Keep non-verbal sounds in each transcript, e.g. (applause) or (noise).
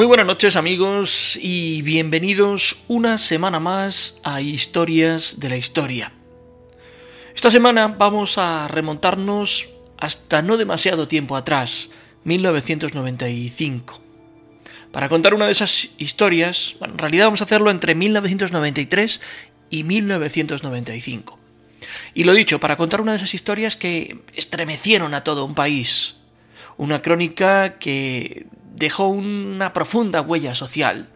Muy buenas noches amigos y bienvenidos una semana más a Historias de la Historia. Esta semana vamos a remontarnos hasta no demasiado tiempo atrás, 1995. Para contar una de esas historias, en realidad vamos a hacerlo entre 1993 y 1995. Y lo dicho, para contar una de esas historias que estremecieron a todo un país. Una crónica que dejó una profunda huella social.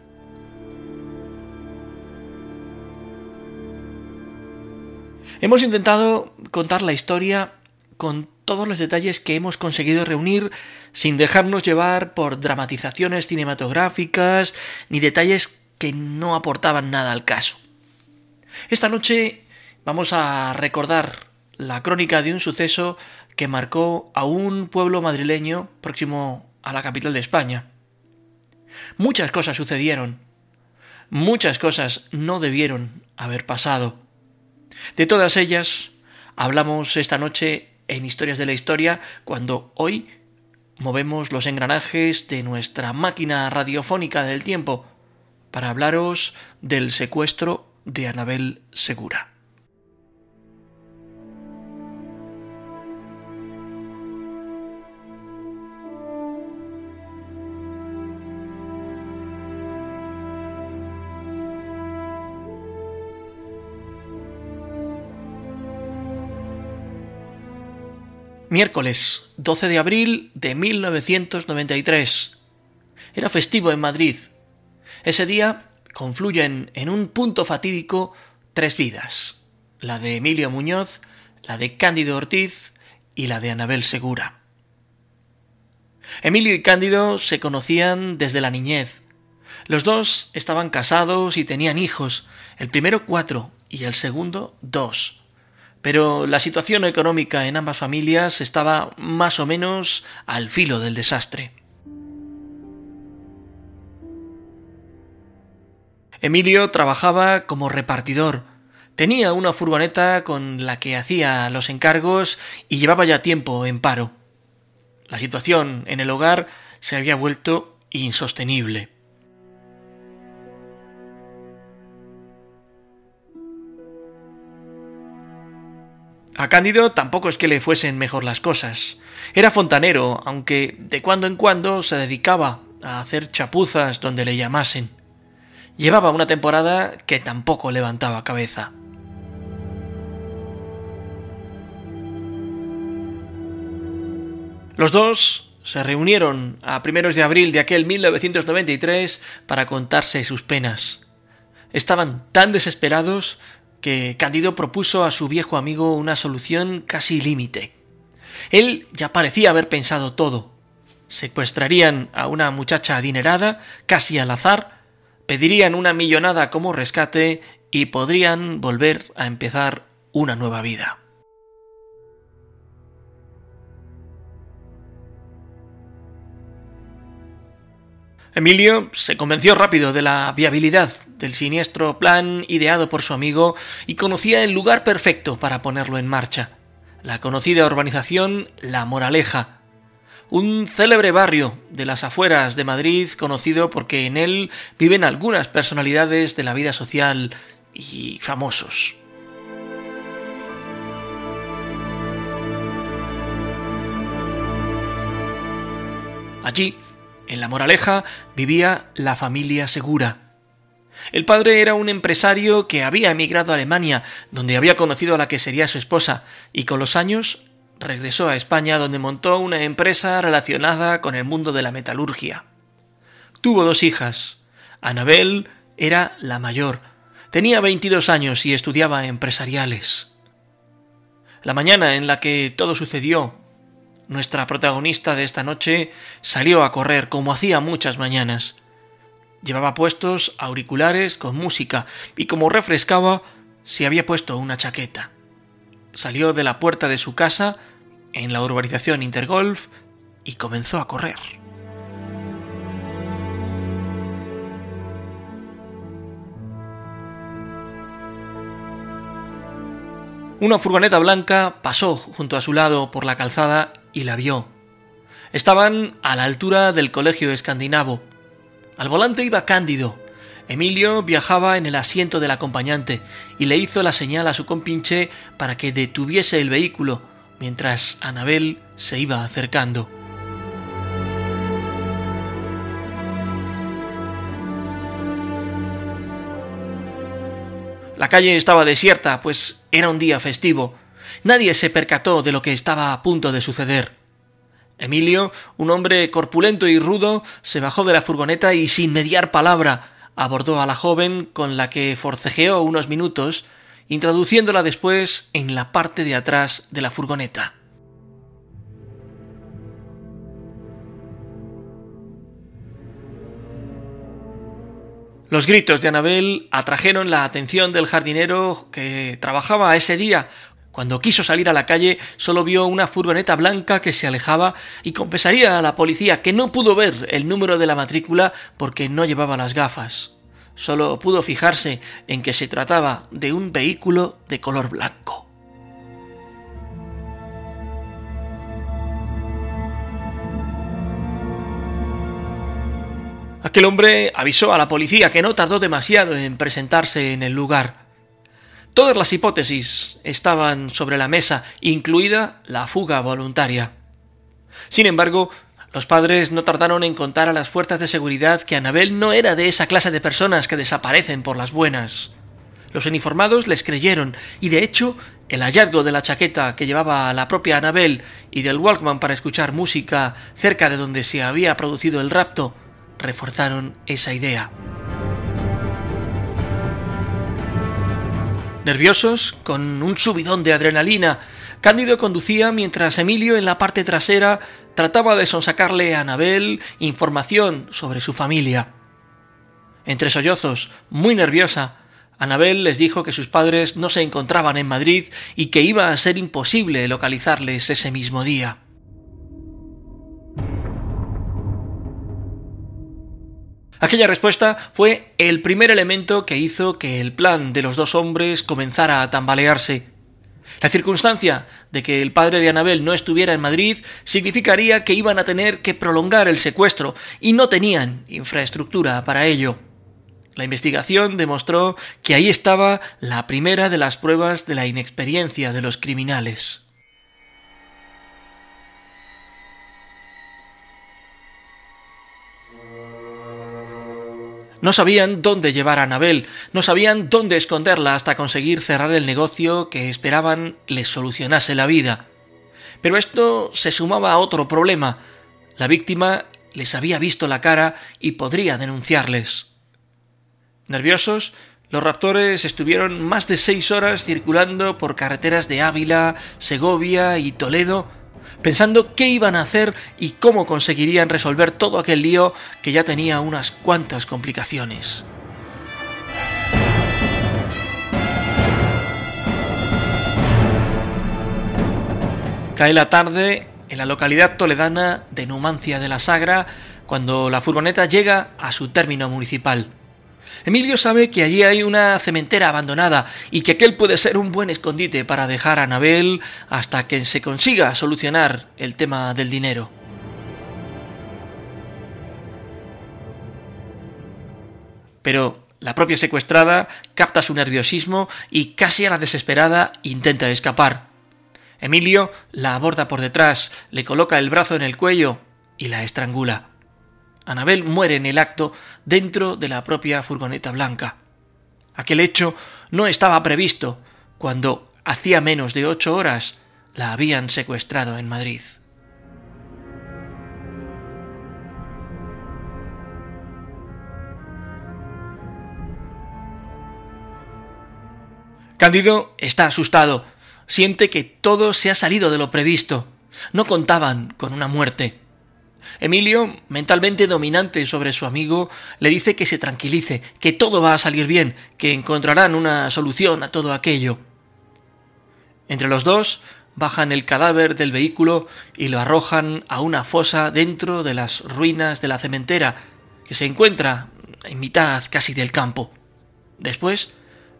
Hemos intentado contar la historia con todos los detalles que hemos conseguido reunir sin dejarnos llevar por dramatizaciones cinematográficas ni detalles que no aportaban nada al caso. Esta noche vamos a recordar la crónica de un suceso que marcó a un pueblo madrileño próximo a la capital de España. Muchas cosas sucedieron. Muchas cosas no debieron haber pasado. De todas ellas hablamos esta noche en Historias de la Historia cuando hoy movemos los engranajes de nuestra máquina radiofónica del tiempo para hablaros del secuestro de Anabel Segura. Miércoles 12 de abril de 1993. Era festivo en Madrid. Ese día confluyen en un punto fatídico tres vidas, la de Emilio Muñoz, la de Cándido Ortiz y la de Anabel Segura. Emilio y Cándido se conocían desde la niñez. Los dos estaban casados y tenían hijos, el primero cuatro y el segundo dos pero la situación económica en ambas familias estaba más o menos al filo del desastre. Emilio trabajaba como repartidor. Tenía una furgoneta con la que hacía los encargos y llevaba ya tiempo en paro. La situación en el hogar se había vuelto insostenible. A Cándido tampoco es que le fuesen mejor las cosas. Era fontanero, aunque de cuando en cuando se dedicaba a hacer chapuzas donde le llamasen. Llevaba una temporada que tampoco levantaba cabeza. Los dos se reunieron a primeros de abril de aquel 1993 para contarse sus penas. Estaban tan desesperados que Cándido propuso a su viejo amigo una solución casi límite. Él ya parecía haber pensado todo. Secuestrarían a una muchacha adinerada, casi al azar, pedirían una millonada como rescate y podrían volver a empezar una nueva vida. Emilio se convenció rápido de la viabilidad del siniestro plan ideado por su amigo y conocía el lugar perfecto para ponerlo en marcha. La conocida urbanización La Moraleja, un célebre barrio de las afueras de Madrid conocido porque en él viven algunas personalidades de la vida social y famosos. Allí en La Moraleja vivía la familia Segura. El padre era un empresario que había emigrado a Alemania, donde había conocido a la que sería su esposa, y con los años regresó a España, donde montó una empresa relacionada con el mundo de la metalurgia. Tuvo dos hijas. Anabel era la mayor. Tenía 22 años y estudiaba empresariales. La mañana en la que todo sucedió, nuestra protagonista de esta noche salió a correr como hacía muchas mañanas. Llevaba puestos auriculares con música y como refrescaba se había puesto una chaqueta. Salió de la puerta de su casa en la urbanización Intergolf y comenzó a correr. Una furgoneta blanca pasó junto a su lado por la calzada y la vio. Estaban a la altura del colegio escandinavo. Al volante iba Cándido. Emilio viajaba en el asiento del acompañante y le hizo la señal a su compinche para que detuviese el vehículo mientras Anabel se iba acercando. La calle estaba desierta, pues era un día festivo. Nadie se percató de lo que estaba a punto de suceder. Emilio, un hombre corpulento y rudo, se bajó de la furgoneta y sin mediar palabra abordó a la joven con la que forcejeó unos minutos, introduciéndola después en la parte de atrás de la furgoneta. Los gritos de Anabel atrajeron la atención del jardinero que trabajaba ese día, cuando quiso salir a la calle, solo vio una furgoneta blanca que se alejaba y confesaría a la policía que no pudo ver el número de la matrícula porque no llevaba las gafas. Solo pudo fijarse en que se trataba de un vehículo de color blanco. Aquel hombre avisó a la policía que no tardó demasiado en presentarse en el lugar. Todas las hipótesis estaban sobre la mesa, incluida la fuga voluntaria. Sin embargo, los padres no tardaron en contar a las fuerzas de seguridad que Anabel no era de esa clase de personas que desaparecen por las buenas. Los uniformados les creyeron, y de hecho, el hallazgo de la chaqueta que llevaba la propia Anabel y del Walkman para escuchar música cerca de donde se había producido el rapto reforzaron esa idea. Nerviosos, con un subidón de adrenalina, Cándido conducía mientras Emilio en la parte trasera trataba de sonsacarle a Anabel información sobre su familia. Entre sollozos, muy nerviosa, Anabel les dijo que sus padres no se encontraban en Madrid y que iba a ser imposible localizarles ese mismo día. Aquella respuesta fue el primer elemento que hizo que el plan de los dos hombres comenzara a tambalearse. La circunstancia de que el padre de Anabel no estuviera en Madrid significaría que iban a tener que prolongar el secuestro y no tenían infraestructura para ello. La investigación demostró que ahí estaba la primera de las pruebas de la inexperiencia de los criminales. No sabían dónde llevar a Anabel, no sabían dónde esconderla hasta conseguir cerrar el negocio que esperaban les solucionase la vida. Pero esto se sumaba a otro problema. La víctima les había visto la cara y podría denunciarles. Nerviosos, los raptores estuvieron más de seis horas circulando por carreteras de Ávila, Segovia y Toledo pensando qué iban a hacer y cómo conseguirían resolver todo aquel lío que ya tenía unas cuantas complicaciones. Cae la tarde en la localidad toledana de Numancia de la Sagra cuando la furgoneta llega a su término municipal. Emilio sabe que allí hay una cementera abandonada y que aquel puede ser un buen escondite para dejar a Anabel hasta que se consiga solucionar el tema del dinero. Pero la propia secuestrada capta su nerviosismo y casi a la desesperada intenta escapar. Emilio la aborda por detrás, le coloca el brazo en el cuello y la estrangula. Anabel muere en el acto dentro de la propia furgoneta blanca. Aquel hecho no estaba previsto cuando hacía menos de ocho horas la habían secuestrado en Madrid. Cándido está asustado. Siente que todo se ha salido de lo previsto. No contaban con una muerte. Emilio, mentalmente dominante sobre su amigo, le dice que se tranquilice, que todo va a salir bien, que encontrarán una solución a todo aquello. Entre los dos bajan el cadáver del vehículo y lo arrojan a una fosa dentro de las ruinas de la cementera, que se encuentra en mitad casi del campo. Después,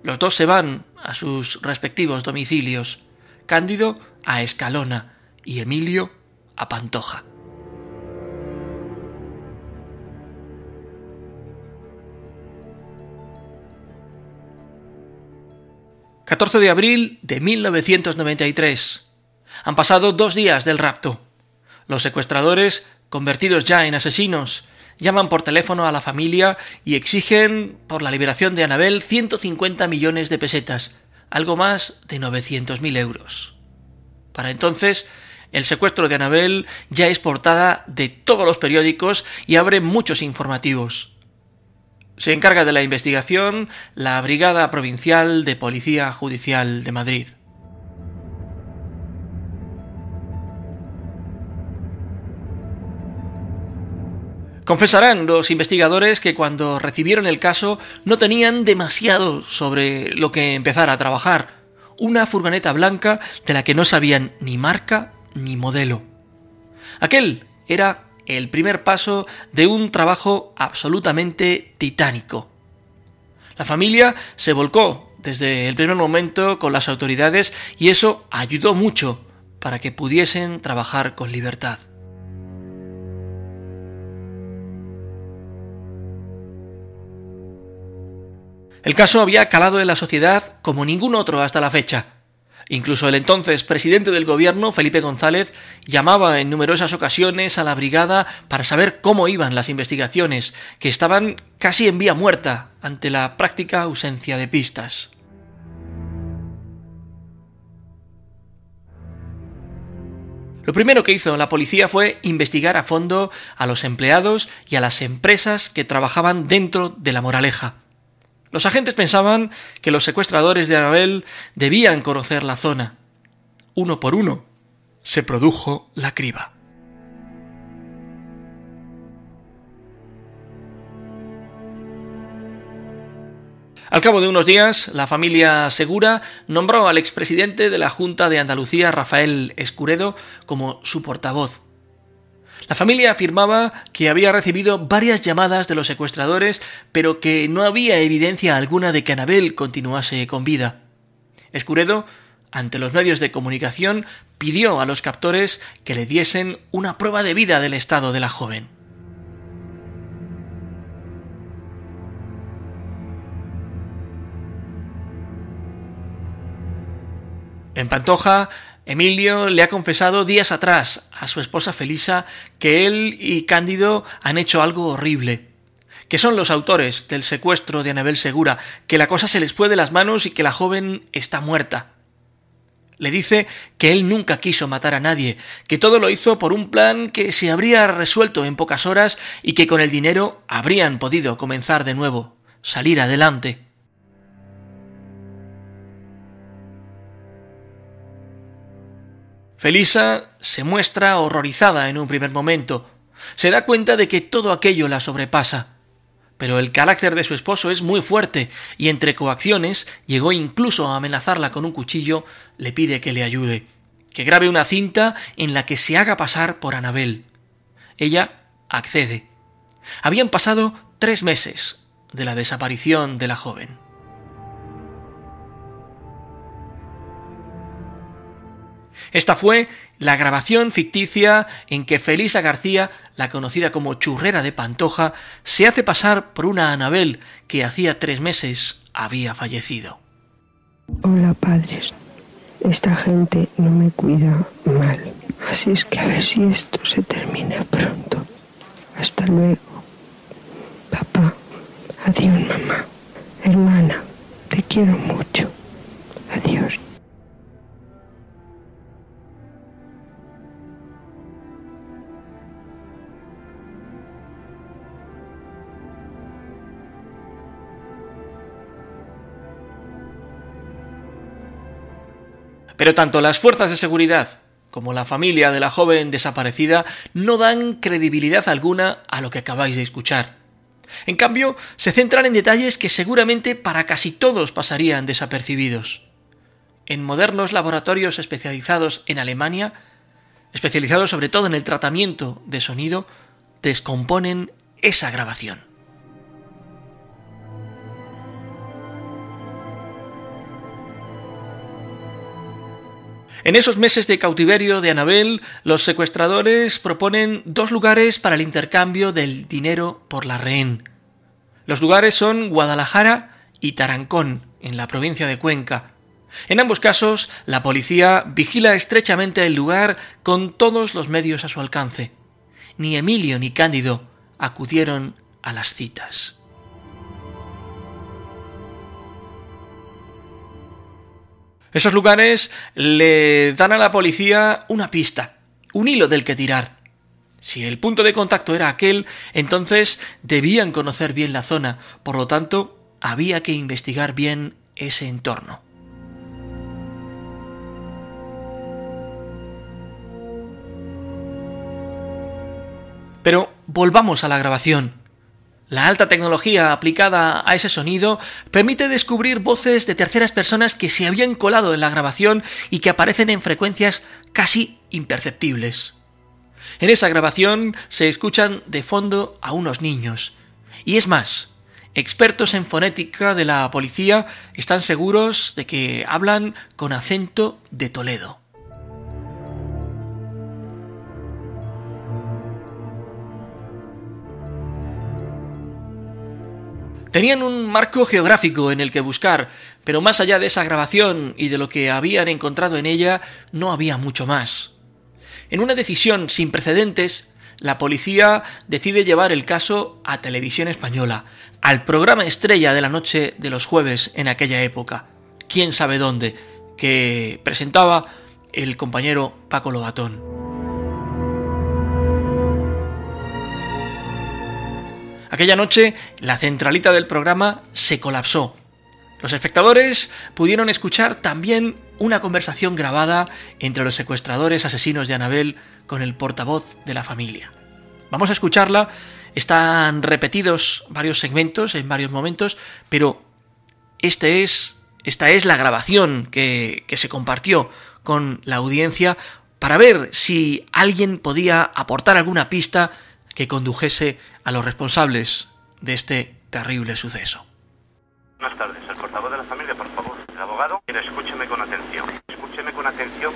los dos se van a sus respectivos domicilios, Cándido a Escalona y Emilio a Pantoja. 14 de abril de 1993. Han pasado dos días del rapto. Los secuestradores, convertidos ya en asesinos, llaman por teléfono a la familia y exigen por la liberación de Anabel 150 millones de pesetas, algo más de 900.000 euros. Para entonces, el secuestro de Anabel ya es portada de todos los periódicos y abre muchos informativos. Se encarga de la investigación la Brigada Provincial de Policía Judicial de Madrid. Confesarán los investigadores que cuando recibieron el caso no tenían demasiado sobre lo que empezar a trabajar. Una furgoneta blanca de la que no sabían ni marca ni modelo. Aquel era el primer paso de un trabajo absolutamente titánico. La familia se volcó desde el primer momento con las autoridades y eso ayudó mucho para que pudiesen trabajar con libertad. El caso había calado en la sociedad como ningún otro hasta la fecha. Incluso el entonces presidente del gobierno, Felipe González, llamaba en numerosas ocasiones a la brigada para saber cómo iban las investigaciones, que estaban casi en vía muerta ante la práctica ausencia de pistas. Lo primero que hizo la policía fue investigar a fondo a los empleados y a las empresas que trabajaban dentro de la moraleja. Los agentes pensaban que los secuestradores de Anabel debían conocer la zona. Uno por uno se produjo la criba. Al cabo de unos días, la familia Segura nombró al expresidente de la Junta de Andalucía, Rafael Escuredo, como su portavoz. La familia afirmaba que había recibido varias llamadas de los secuestradores, pero que no había evidencia alguna de que Anabel continuase con vida. Escuredo, ante los medios de comunicación, pidió a los captores que le diesen una prueba de vida del estado de la joven. En Pantoja, Emilio le ha confesado días atrás a su esposa Felisa que él y Cándido han hecho algo horrible, que son los autores del secuestro de Anabel Segura, que la cosa se les fue de las manos y que la joven está muerta. Le dice que él nunca quiso matar a nadie, que todo lo hizo por un plan que se habría resuelto en pocas horas y que con el dinero habrían podido comenzar de nuevo, salir adelante. Felisa se muestra horrorizada en un primer momento. Se da cuenta de que todo aquello la sobrepasa. Pero el carácter de su esposo es muy fuerte y entre coacciones llegó incluso a amenazarla con un cuchillo, le pide que le ayude, que grabe una cinta en la que se haga pasar por Anabel. Ella accede. Habían pasado tres meses de la desaparición de la joven. Esta fue la grabación ficticia en que Felisa García, la conocida como churrera de Pantoja, se hace pasar por una Anabel que hacía tres meses había fallecido. Hola padres, esta gente no me cuida mal, así es que a ver si esto se termina pronto. Hasta luego. Papá, adiós mamá. Hermana, te quiero mucho. Adiós. Pero tanto las fuerzas de seguridad como la familia de la joven desaparecida no dan credibilidad alguna a lo que acabáis de escuchar. En cambio, se centran en detalles que seguramente para casi todos pasarían desapercibidos. En modernos laboratorios especializados en Alemania, especializados sobre todo en el tratamiento de sonido, descomponen esa grabación. En esos meses de cautiverio de Anabel, los secuestradores proponen dos lugares para el intercambio del dinero por la rehén. Los lugares son Guadalajara y Tarancón, en la provincia de Cuenca. En ambos casos, la policía vigila estrechamente el lugar con todos los medios a su alcance. Ni Emilio ni Cándido acudieron a las citas. Esos lugares le dan a la policía una pista, un hilo del que tirar. Si el punto de contacto era aquel, entonces debían conocer bien la zona, por lo tanto, había que investigar bien ese entorno. Pero volvamos a la grabación. La alta tecnología aplicada a ese sonido permite descubrir voces de terceras personas que se habían colado en la grabación y que aparecen en frecuencias casi imperceptibles. En esa grabación se escuchan de fondo a unos niños. Y es más, expertos en fonética de la policía están seguros de que hablan con acento de Toledo. Tenían un marco geográfico en el que buscar, pero más allá de esa grabación y de lo que habían encontrado en ella, no había mucho más. En una decisión sin precedentes, la policía decide llevar el caso a Televisión Española, al programa estrella de la noche de los jueves en aquella época, quién sabe dónde, que presentaba el compañero Paco Lobatón. Aquella noche, la centralita del programa se colapsó. Los espectadores pudieron escuchar también una conversación grabada entre los secuestradores asesinos de Anabel con el portavoz de la familia. Vamos a escucharla. Están repetidos varios segmentos en varios momentos, pero este es, esta es la grabación que, que se compartió con la audiencia para ver si alguien podía aportar alguna pista que condujese a los responsables de este terrible suceso. Buenas tardes, el portavoz de la familia, por favor. El abogado, escúcheme con atención. Escúcheme con atención.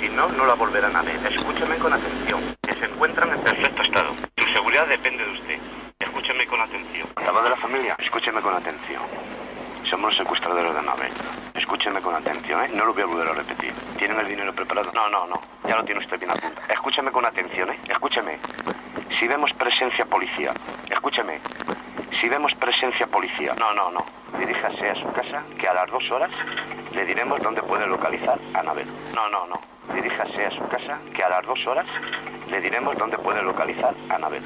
Si no, no la volverán a ver. Escúcheme con atención. Que se encuentran en perfecto estado. Su seguridad depende de usted. Escúcheme con atención. Portavoz de la familia, escúcheme con atención. Somos los secuestradores de nave. Escúcheme con atención, ¿eh? No lo voy a volver a repetir. ¿Tienen el dinero preparado? No, no, no. Ya lo tiene usted bien apuntado. Escúcheme con atención, ¿eh? Escúcheme. Si vemos presencia policial, escúcheme. Si vemos presencia policial, no, no, no. Diríjase a su casa que a las dos horas le diremos dónde puede localizar a Anabel. No, no, no. Diríjase a su casa que a las dos horas le diremos dónde puede localizar a Anabel.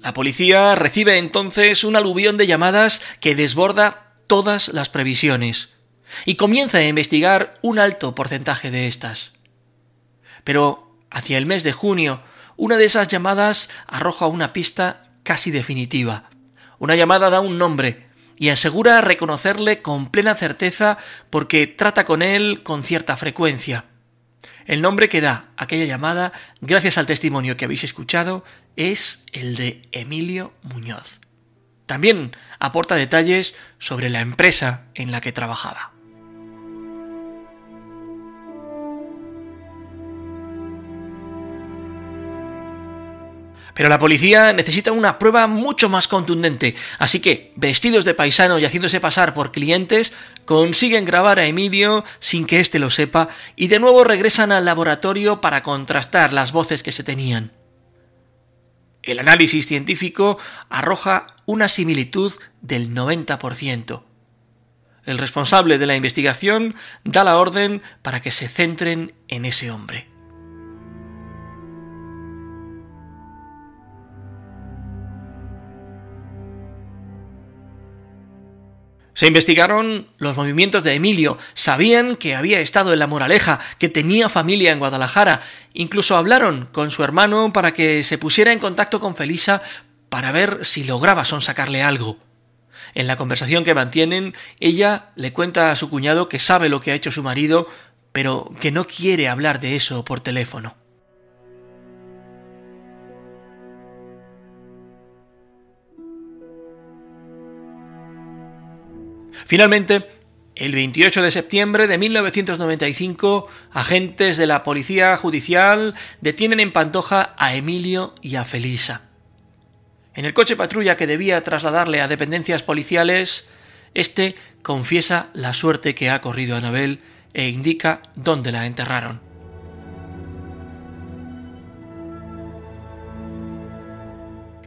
La policía recibe entonces un aluvión de llamadas que desborda todas las previsiones y comienza a investigar un alto porcentaje de estas. Pero hacia el mes de junio, una de esas llamadas arroja una pista casi definitiva. Una llamada da un nombre y asegura reconocerle con plena certeza porque trata con él con cierta frecuencia. El nombre que da aquella llamada, gracias al testimonio que habéis escuchado, es el de Emilio Muñoz. También aporta detalles sobre la empresa en la que trabajaba. Pero la policía necesita una prueba mucho más contundente, así que, vestidos de paisano y haciéndose pasar por clientes, consiguen grabar a Emilio sin que éste lo sepa y de nuevo regresan al laboratorio para contrastar las voces que se tenían. El análisis científico arroja una similitud del 90%. El responsable de la investigación da la orden para que se centren en ese hombre. Se investigaron los movimientos de Emilio, sabían que había estado en La Moraleja, que tenía familia en Guadalajara, incluso hablaron con su hermano para que se pusiera en contacto con Felisa para ver si lograba sonsacarle algo. En la conversación que mantienen, ella le cuenta a su cuñado que sabe lo que ha hecho su marido, pero que no quiere hablar de eso por teléfono. Finalmente, el 28 de septiembre de 1995, agentes de la Policía Judicial detienen en Pantoja a Emilio y a Felisa. En el coche patrulla que debía trasladarle a dependencias policiales, este confiesa la suerte que ha corrido Anabel e indica dónde la enterraron.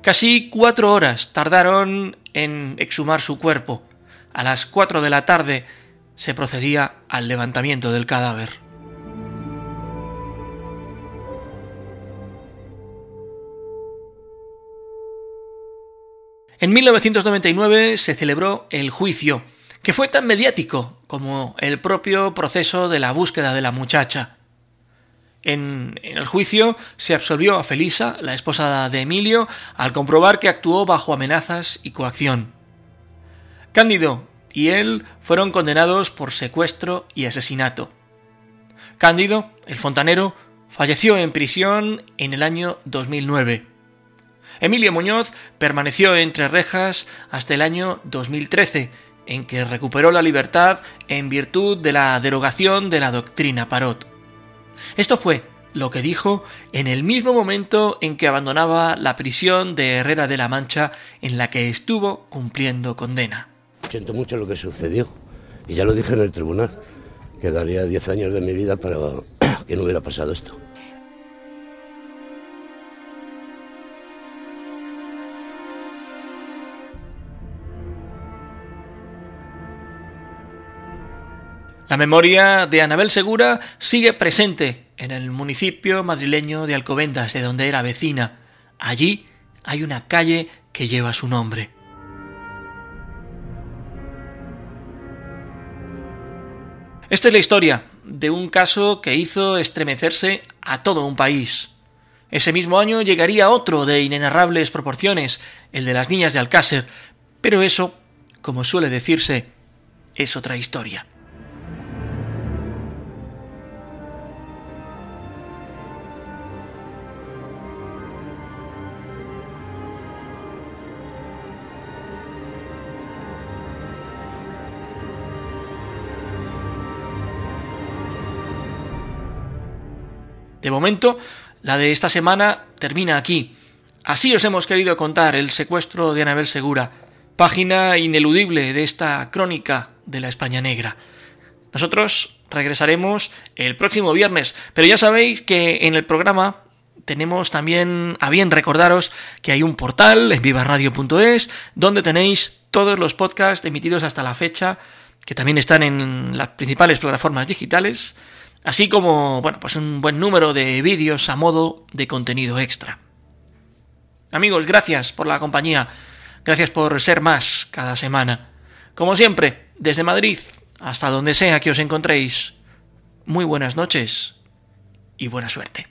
Casi cuatro horas tardaron en exhumar su cuerpo a las 4 de la tarde se procedía al levantamiento del cadáver. En 1999 se celebró el juicio, que fue tan mediático como el propio proceso de la búsqueda de la muchacha. En, el juicio se absolvió a Felisa, la esposa de Emilio, al comprobar que actuó bajo amenazas y coacción. Cándido y él fueron condenados por secuestro y asesinato. Cándido, el fontanero, falleció en prisión en el año 2009. Emilio Muñoz permaneció entre rejas hasta el año 2013, en que recuperó la libertad en virtud de la derogación de la doctrina Parot. Esto fue lo que dijo en el mismo momento en que abandonaba la prisión de Herrera de la Mancha en la que estuvo cumpliendo condena. Siento mucho lo que sucedió. Y ya lo dije en el tribunal, que daría 10 años de mi vida para (coughs) que no hubiera pasado esto. La memoria de Anabel Segura sigue presente en el municipio madrileño de Alcobendas, de donde era vecina. Allí hay una calle que lleva su nombre. Esta es la historia de un caso que hizo estremecerse a todo un país. Ese mismo año llegaría otro de inenarrables proporciones, el de las niñas de Alcácer, pero eso, como suele decirse, es otra historia. De momento, la de esta semana termina aquí. Así os hemos querido contar el secuestro de Anabel Segura, página ineludible de esta crónica de la España negra. Nosotros regresaremos el próximo viernes, pero ya sabéis que en el programa tenemos también a bien recordaros que hay un portal en vivaradio.es donde tenéis todos los podcasts emitidos hasta la fecha, que también están en las principales plataformas digitales así como, bueno, pues un buen número de vídeos a modo de contenido extra. Amigos, gracias por la compañía, gracias por ser más cada semana. Como siempre, desde Madrid hasta donde sea que os encontréis, muy buenas noches y buena suerte.